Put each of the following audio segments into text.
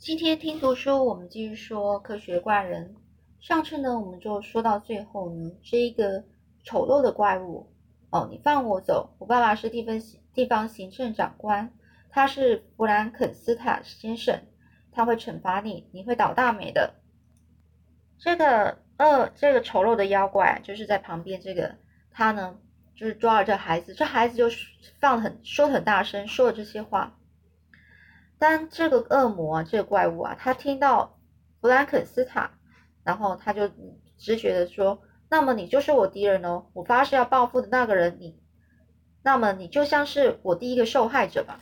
今天听读书，我们继续说科学怪人。上次呢，我们就说到最后呢，这一个丑陋的怪物哦，你放我走！我爸爸是地方地方行政长官，他是弗兰肯斯坦先生，他会惩罚你，你会倒大霉的。这个呃，这个丑陋的妖怪就是在旁边，这个他呢，就是抓了这孩子，这孩子就放很说很大声，说了这些话。当这个恶魔啊，这个怪物啊，他听到弗兰肯斯坦，然后他就直觉的说：“那么你就是我敌人哦，我发誓要报复的那个人，你，那么你就像是我第一个受害者吧。”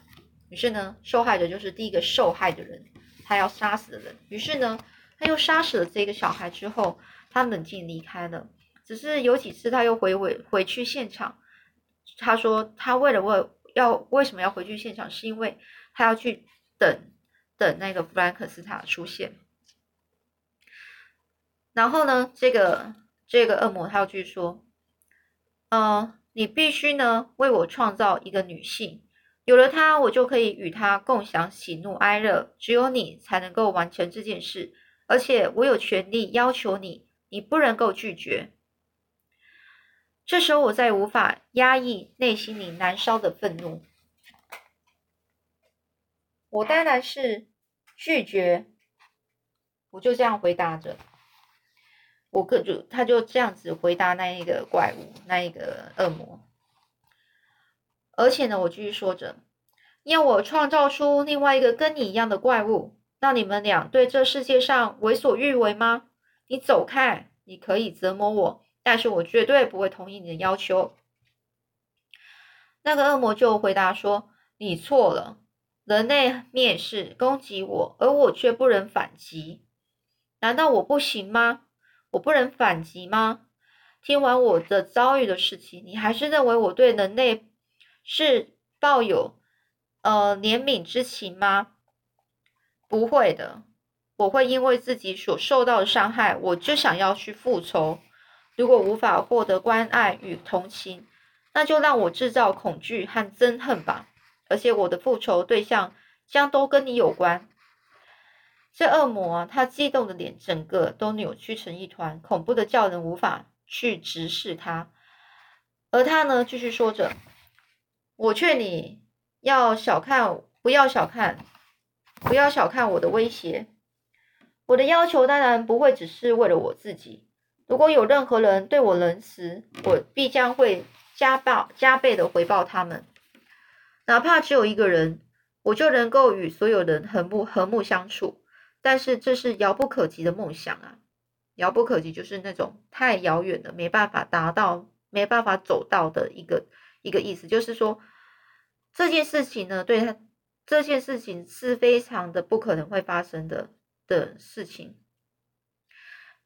于是呢，受害者就是第一个受害的人，他要杀死的人。于是呢，他又杀死了这个小孩之后，他冷静离开了。只是有几次他又回回回去现场，他说他为了为要为什么要回去现场，是因为他要去。等等，那个弗兰克斯塔出现，然后呢，这个这个恶魔他又继续说：“嗯，你必须呢为我创造一个女性，有了她，我就可以与她共享喜怒哀乐。只有你才能够完成这件事，而且我有权利要求你，你不能够拒绝。”这时候，我再无法压抑内心里燃烧的愤怒。我当然是拒绝，我就这样回答着。我跟就他就这样子回答那一个怪物，那一个恶魔。而且呢，我继续说着，要我创造出另外一个跟你一样的怪物，让你们俩对这世界上为所欲为吗？你走开！你可以折磨我，但是我绝对不会同意你的要求。那个恶魔就回答说：“你错了。”人类蔑视攻击我，而我却不能反击，难道我不行吗？我不能反击吗？听完我的遭遇的事情，你还是认为我对人类是抱有呃怜悯之情吗？不会的，我会因为自己所受到的伤害，我就想要去复仇。如果无法获得关爱与同情，那就让我制造恐惧和憎恨吧。而且我的复仇对象将都跟你有关。这恶魔，他激动的脸整个都扭曲成一团，恐怖的叫人无法去直视他。而他呢，继续说着：“我劝你要小看，不要小看，不要小看我的威胁。我的要求当然不会只是为了我自己。如果有任何人对我仁慈，我必将会加报加倍的回报他们。”哪怕只有一个人，我就能够与所有人和睦和睦相处。但是这是遥不可及的梦想啊！遥不可及就是那种太遥远的，没办法达到、没办法走到的一个一个意思。就是说这件事情呢，对他这件事情是非常的不可能会发生的的事情。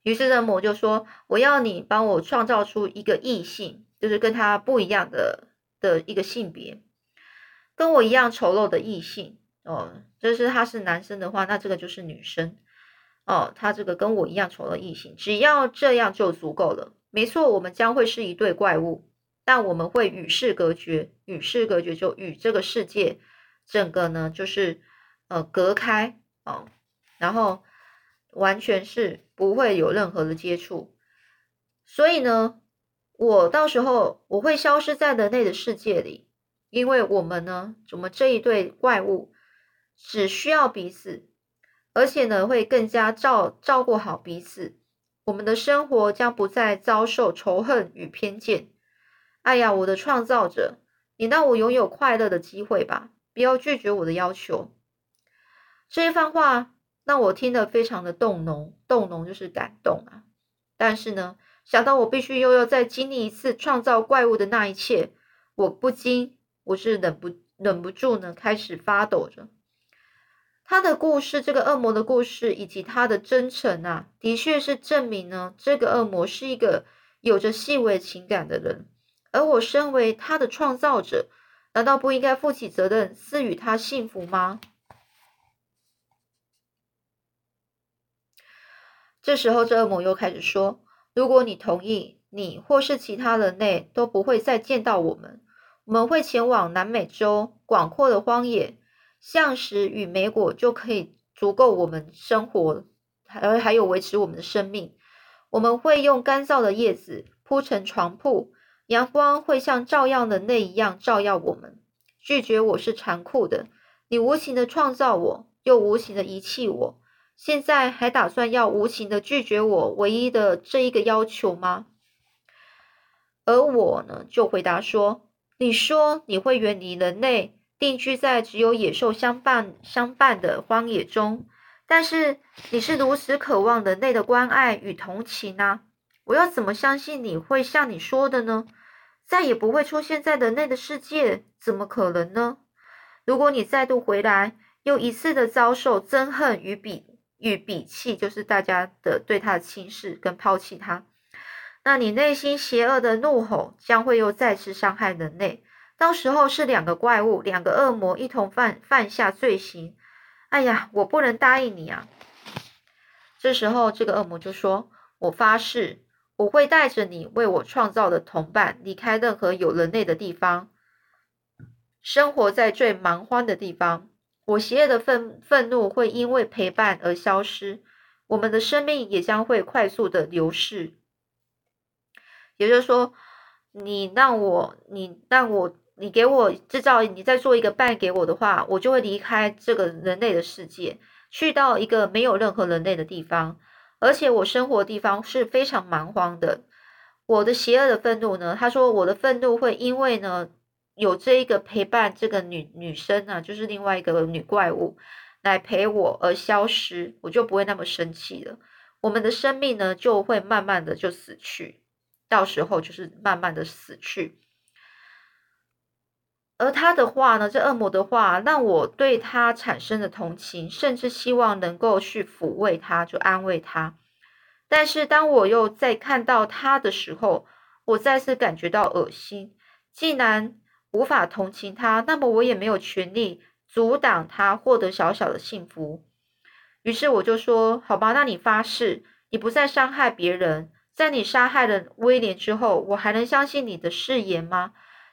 于是呢，我就说：“我要你帮我创造出一个异性，就是跟他不一样的的一个性别。”跟我一样丑陋的异性哦，就是他是男生的话，那这个就是女生哦。他这个跟我一样丑陋异性，只要这样就足够了。没错，我们将会是一对怪物，但我们会与世隔绝，与世隔绝就与这个世界整个呢就是呃隔开哦，然后完全是不会有任何的接触。所以呢，我到时候我会消失在人类的世界里。因为我们呢，我们这一对怪物只需要彼此，而且呢，会更加照照顾好彼此。我们的生活将不再遭受仇恨与偏见。哎呀，我的创造者，你让我拥有快乐的机会吧，不要拒绝我的要求。这一番话让我听得非常的动容，动容就是感动啊。但是呢，想到我必须又要再经历一次创造怪物的那一切，我不禁。我是忍不忍不住呢，开始发抖着。他的故事，这个恶魔的故事，以及他的真诚啊，的确是证明呢，这个恶魔是一个有着细微情感的人。而我身为他的创造者，难道不应该负起责任，赐予他幸福吗？这时候，这恶魔又开始说：“如果你同意，你或是其他人类都不会再见到我们。”我们会前往南美洲广阔的荒野，橡实与莓果就可以足够我们生活，还还有维持我们的生命。我们会用干燥的叶子铺成床铺，阳光会像照耀的那一样照耀我们。拒绝我是残酷的，你无情的创造我，又无情的遗弃我，现在还打算要无情的拒绝我唯一的这一个要求吗？而我呢，就回答说：“你说你会远离人类，定居在只有野兽相伴相伴的荒野中。”但是你是如此渴望人类的关爱与同情呢？我要怎么相信你会像你说的呢？再也不会出现在人类的世界，怎么可能呢？如果你再度回来，又一次的遭受憎恨与鄙与鄙弃，就是大家的对他的轻视跟抛弃他，那你内心邪恶的怒吼将会又再次伤害人类。到时候是两个怪物，两个恶魔一同犯犯下罪行。哎呀，我不能答应你啊！这时候，这个恶魔就说：“我发誓，我会带着你为我创造的同伴离开任何有人类的地方，生活在最蛮荒的地方。我邪恶的愤愤怒会因为陪伴而消失，我们的生命也将会快速的流逝。也就是说，你让我，你让我。”你给我制造，你再做一个伴给我的话，我就会离开这个人类的世界，去到一个没有任何人类的地方，而且我生活的地方是非常蛮荒的。我的邪恶的愤怒呢？他说我的愤怒会因为呢有这一个陪伴，这个女女生呢，就是另外一个女怪物来陪我而消失，我就不会那么生气了。我们的生命呢就会慢慢的就死去，到时候就是慢慢的死去。而他的话呢，这恶魔的话让我对他产生了同情，甚至希望能够去抚慰他，就安慰他。但是当我又再看到他的时候，我再次感觉到恶心。既然无法同情他，那么我也没有权利阻挡他获得小小的幸福。于是我就说：“好吧，那你发誓，你不再伤害别人。在你杀害了威廉之后，我还能相信你的誓言吗？”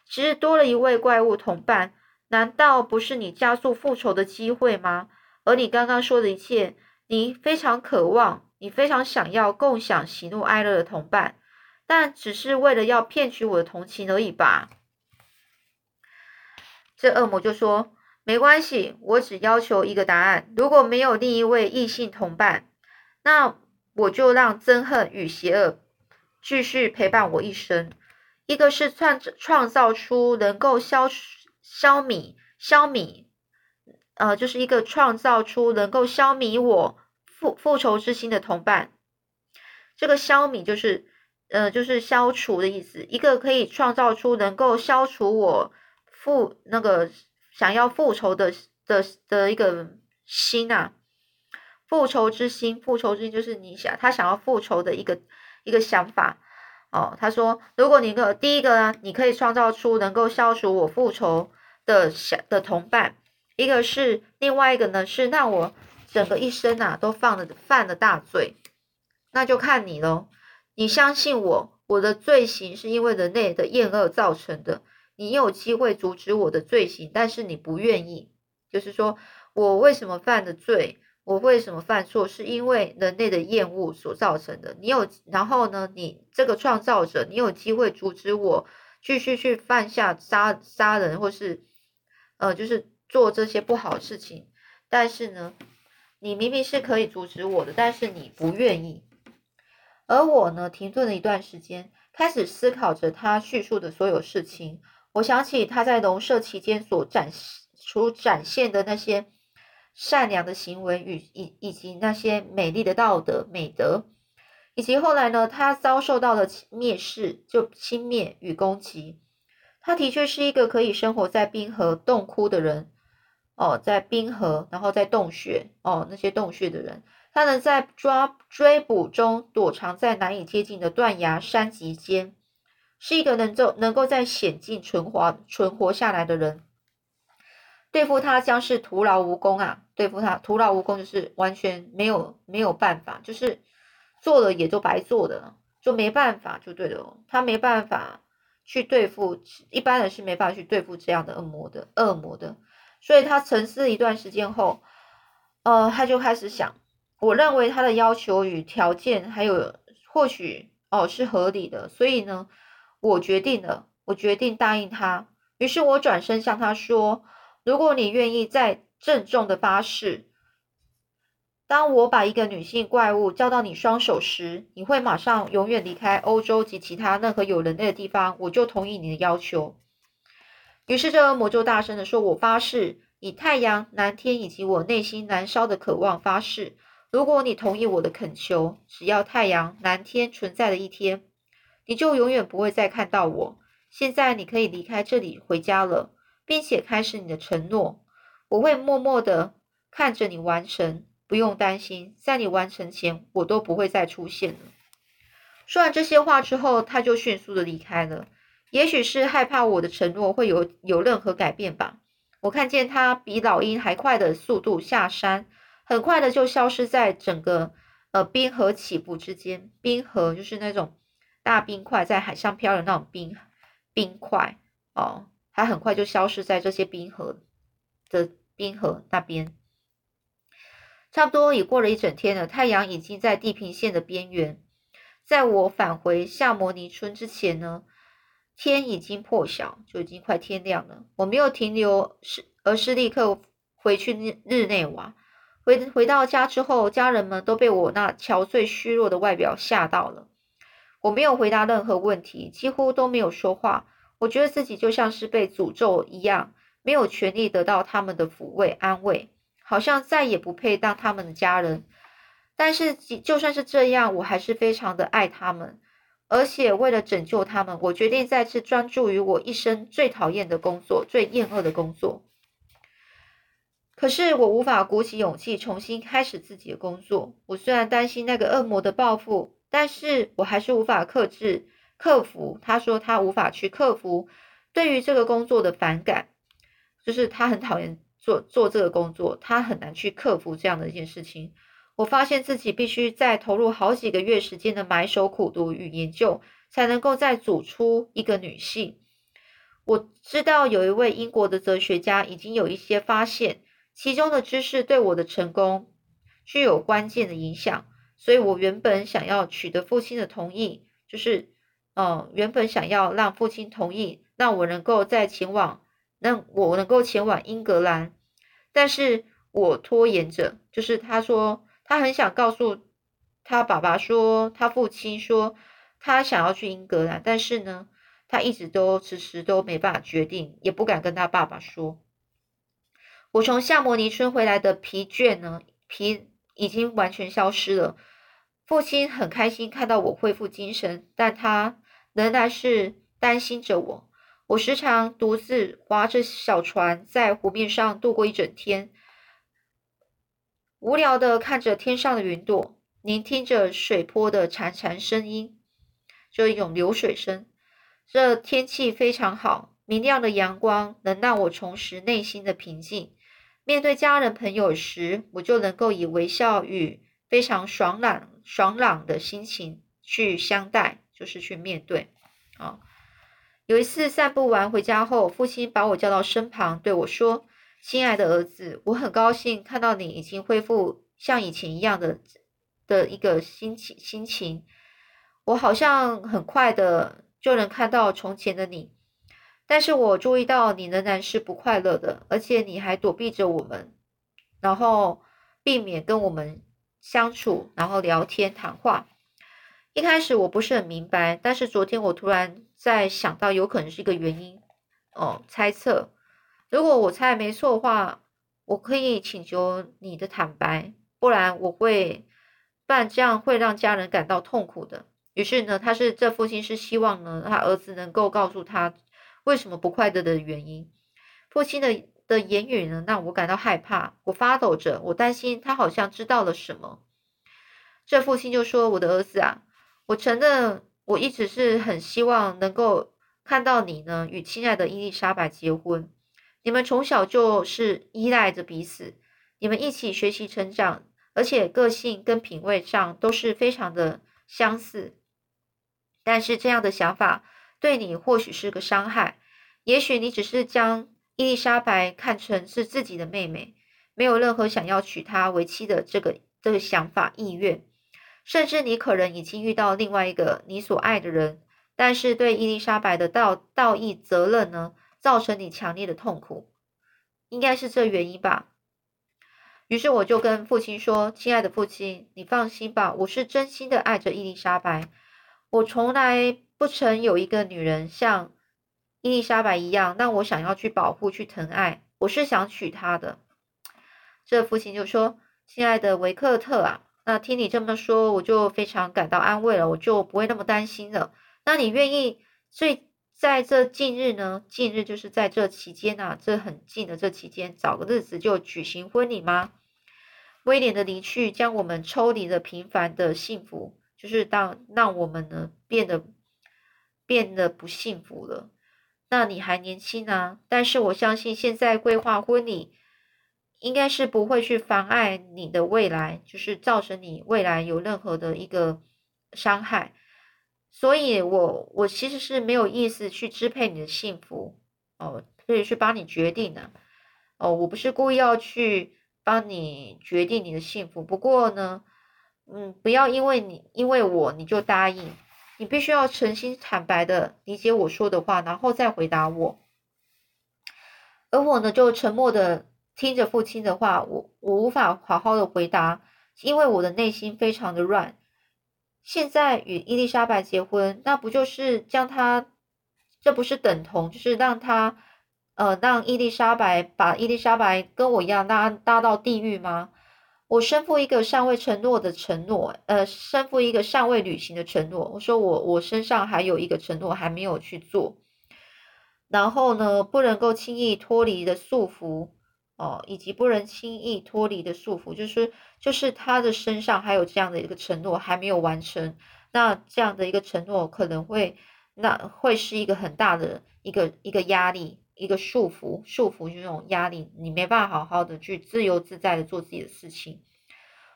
其实多了一位怪物同伴，难道不是你加速复仇的机会吗？而你刚刚说的一切，你非常渴望，你非常想要共享喜怒哀乐的同伴，但只是为了要骗取我的同情而已吧？这恶魔就说：“没关系，我只要求一个答案。如果没有另一位异性同伴，那我就让憎恨与邪恶继续陪伴我一生。”一个是创创造出能够消消弭消弭，呃，就是一个创造出能够消弭我复复仇之心的同伴。这个消弭就是，呃，就是消除的意思。一个可以创造出能够消除我复那个想要复仇的的的一个心啊，复仇之心，复仇之心就是你想他想要复仇的一个一个想法。哦，他说，如果你个第一个呢，你可以创造出能够消除我复仇的想的同伴，一个是另外一个呢，是让我整个一生啊都犯了犯了大罪，那就看你喽。你相信我，我的罪行是因为人类的厌恶造成的，你有机会阻止我的罪行，但是你不愿意，就是说我为什么犯的罪？我为什么犯错？是因为人类的厌恶所造成的。你有，然后呢？你这个创造者，你有机会阻止我继续去犯下杀杀人，或是呃，就是做这些不好的事情。但是呢，你明明是可以阻止我的，但是你不愿意。而我呢，停顿了一段时间，开始思考着他叙述的所有事情。我想起他在农舍期间所展示所展现的那些。善良的行为与以以及那些美丽的道德美德，以及后来呢，他遭受到了蔑视，就轻蔑与攻击。他的确是一个可以生活在冰河洞窟的人哦，在冰河，然后在洞穴哦，那些洞穴的人，他能在抓追捕中躲藏在难以接近的断崖山脊间，是一个能够能够在险境存活存活下来的人。对付他将是徒劳无功啊！对付他徒劳无功，就是完全没有没有办法，就是做了也就白做的，就没办法就对了。他没办法去对付一般人是没办法去对付这样的恶魔的恶魔的，所以他沉思一段时间后，呃，他就开始想，我认为他的要求与条件还有或许哦是合理的，所以呢，我决定了，我决定答应他。于是我转身向他说：“如果你愿意再郑重的发誓。”当我把一个女性怪物交到你双手时，你会马上永远离开欧洲及其他任何有人类的地方，我就同意你的要求。于是这恶魔就大声的说：“我发誓，以太阳、蓝天以及我内心燃烧的渴望发誓，如果你同意我的恳求，只要太阳、蓝天存在的一天，你就永远不会再看到我。现在你可以离开这里回家了，并且开始你的承诺。我会默默的看着你完成。”不用担心，在你完成前，我都不会再出现了。说完这些话之后，他就迅速的离开了。也许是害怕我的承诺会有有任何改变吧。我看见他比老鹰还快的速度下山，很快的就消失在整个呃冰河起伏之间。冰河就是那种大冰块在海上飘的那种冰冰块哦，它很快就消失在这些冰河的冰河那边。差不多已过了一整天了，太阳已经在地平线的边缘。在我返回夏摩尼村之前呢，天已经破晓，就已经快天亮了。我没有停留，是而是立刻回去日日内瓦。回回到家之后，家人们都被我那憔悴虚弱的外表吓到了。我没有回答任何问题，几乎都没有说话。我觉得自己就像是被诅咒一样，没有权利得到他们的抚慰安慰。好像再也不配当他们的家人，但是就算是这样，我还是非常的爱他们，而且为了拯救他们，我决定再次专注于我一生最讨厌的工作、最厌恶的工作。可是我无法鼓起勇气重新开始自己的工作。我虽然担心那个恶魔的报复，但是我还是无法克制、克服。他说他无法去克服对于这个工作的反感，就是他很讨厌。做做这个工作，他很难去克服这样的一件事情。我发现自己必须再投入好几个月时间的埋首苦读与研究，才能够再组出一个女性。我知道有一位英国的哲学家已经有一些发现，其中的知识对我的成功具有关键的影响。所以我原本想要取得父亲的同意，就是，嗯，原本想要让父亲同意，让我能够再前往。那我能够前往英格兰，但是我拖延着。就是他说他很想告诉他爸爸说，他父亲说他想要去英格兰，但是呢，他一直都迟迟都没办法决定，也不敢跟他爸爸说。我从夏摩尼村回来的疲倦呢，疲已经完全消失了。父亲很开心看到我恢复精神，但他仍然是担心着我。我时常独自划着小船在湖面上度过一整天，无聊的看着天上的云朵，聆听着水波的潺潺声音，就一种流水声。这天气非常好，明亮的阳光能让我重拾内心的平静。面对家人朋友时，我就能够以微笑与非常爽朗爽朗的心情去相待，就是去面对啊。有一次散步完回家后，父亲把我叫到身旁，对我说：“亲爱的儿子，我很高兴看到你已经恢复像以前一样的的一个心情。心情，我好像很快的就能看到从前的你，但是我注意到你仍然是不快乐的，而且你还躲避着我们，然后避免跟我们相处，然后聊天谈话。一开始我不是很明白，但是昨天我突然。”在想到有可能是一个原因哦，猜测。如果我猜没错的话，我可以请求你的坦白，不然我会，不然这样会让家人感到痛苦的。于是呢，他是这父亲是希望呢，他儿子能够告诉他为什么不快乐的原因。父亲的的言语呢，让我感到害怕，我发抖着，我担心他好像知道了什么。这父亲就说：“我的儿子啊，我承认。”我一直是很希望能够看到你呢，与亲爱的伊丽莎白结婚。你们从小就是依赖着彼此，你们一起学习成长，而且个性跟品味上都是非常的相似。但是这样的想法对你或许是个伤害。也许你只是将伊丽莎白看成是自己的妹妹，没有任何想要娶她为妻的这个这个想法意愿，甚至你可能已经遇到另外一个你所爱的人，但是对伊丽莎白的道道义责任呢，造成你强烈的痛苦，应该是这原因吧。于是我就跟父亲说：“亲爱的父亲，你放心吧，我是真心的爱着伊丽莎白。我从来不曾有一个女人像伊丽莎白一样让我想要去保护、去疼爱。我是想娶她的。”这父亲就说：“亲爱的维克特啊，那听你这么说，我就非常感到安慰了，我就不会那么担心了。那你愿意最在这近日呢？近日就是在这期间啊，这很近的这期间，找个日子就举行婚礼吗？”威廉的离去将我们抽离了平凡的幸福，就是当让我们呢变得变得不幸福了。那你还年轻啊，但是我相信现在规划婚礼应该是不会去妨碍你的未来，就是造成你未来有任何的一个伤害。所以，我我其实是没有意思去支配你的幸福哦，可以去帮你决定的哦，我不是故意要去。帮你决定你的幸福。不过呢，嗯，不要因为你因为我你就答应，你必须要诚心坦白的理解我说的话，然后再回答我。而我呢，就沉默的听着父亲的话，我我无法好好的回答，因为我的内心非常的乱。现在与伊丽莎白结婚，那不就是将她，这不是等同就是让她。呃，让伊丽莎白把伊丽莎白跟我一样拉拉到地狱吗？我身负一个尚未承诺的承诺，呃，身负一个尚未履行的承诺。我说我我身上还有一个承诺还没有去做，然后呢，不能够轻易脱离的束缚哦，以及不能轻易脱离的束缚，就是就是他的身上还有这样的一个承诺还没有完成，那这样的一个承诺可能会那会是一个很大的一个一个压力。一个束缚，束缚就那种压力，你没办法好好的去自由自在的做自己的事情。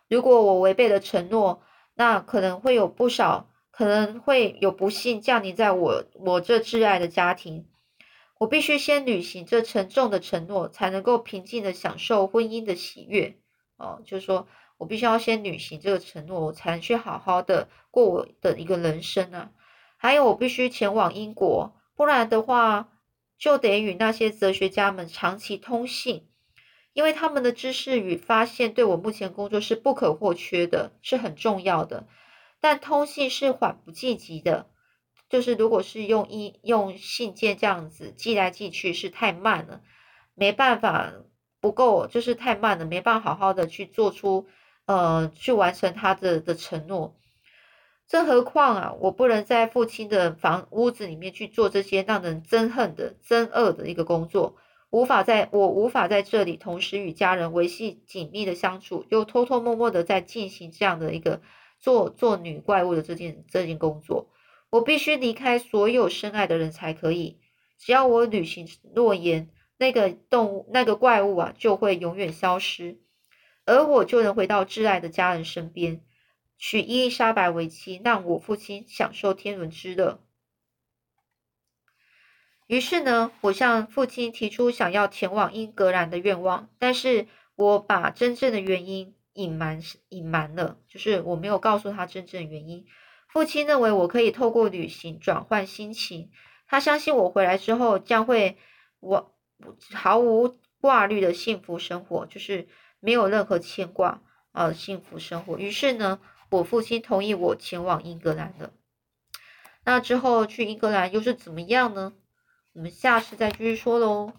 如果我违背了承诺，那可能会有不少，可能会有不幸降临在我我这挚爱的家庭。我必须先履行这沉重的承诺，才能够平静的享受婚姻的喜悦。哦，就是说我必须要先履行这个承诺，我才能去好好的过我的一个人生啊。还有，我必须前往英国，不然的话。就得与那些哲学家们长期通信，因为他们的知识与发现对我目前工作是不可或缺的，是很重要的。但通信是缓不济急的，就是如果是用一用信件这样子寄来寄去是太慢了，没办法不够，就是太慢了，没办法好好的去做出呃去完成他的的承诺。更何况啊，我不能在父亲的房屋子里面去做这些让人憎恨的、憎恶的一个工作，无法在我无法在这里同时与家人维系紧密的相处，又偷偷摸摸的在进行这样的一个做做女怪物的这件这件工作。我必须离开所有深爱的人才可以。只要我履行诺言，那个动物、那个怪物啊，就会永远消失，而我就能回到挚爱的家人身边。娶伊丽莎白为妻，让我父亲享受天伦之乐。于是呢，我向父亲提出想要前往英格兰的愿望，但是我把真正的原因隐瞒隐瞒了，就是我没有告诉他真正的原因。父亲认为我可以透过旅行转换心情，他相信我回来之后将会我毫无挂虑的幸福生活，就是没有任何牵挂呃幸福生活。于是呢。我父亲同意我前往英格兰的。那之后去英格兰又是怎么样呢？我们下次再继续说喽。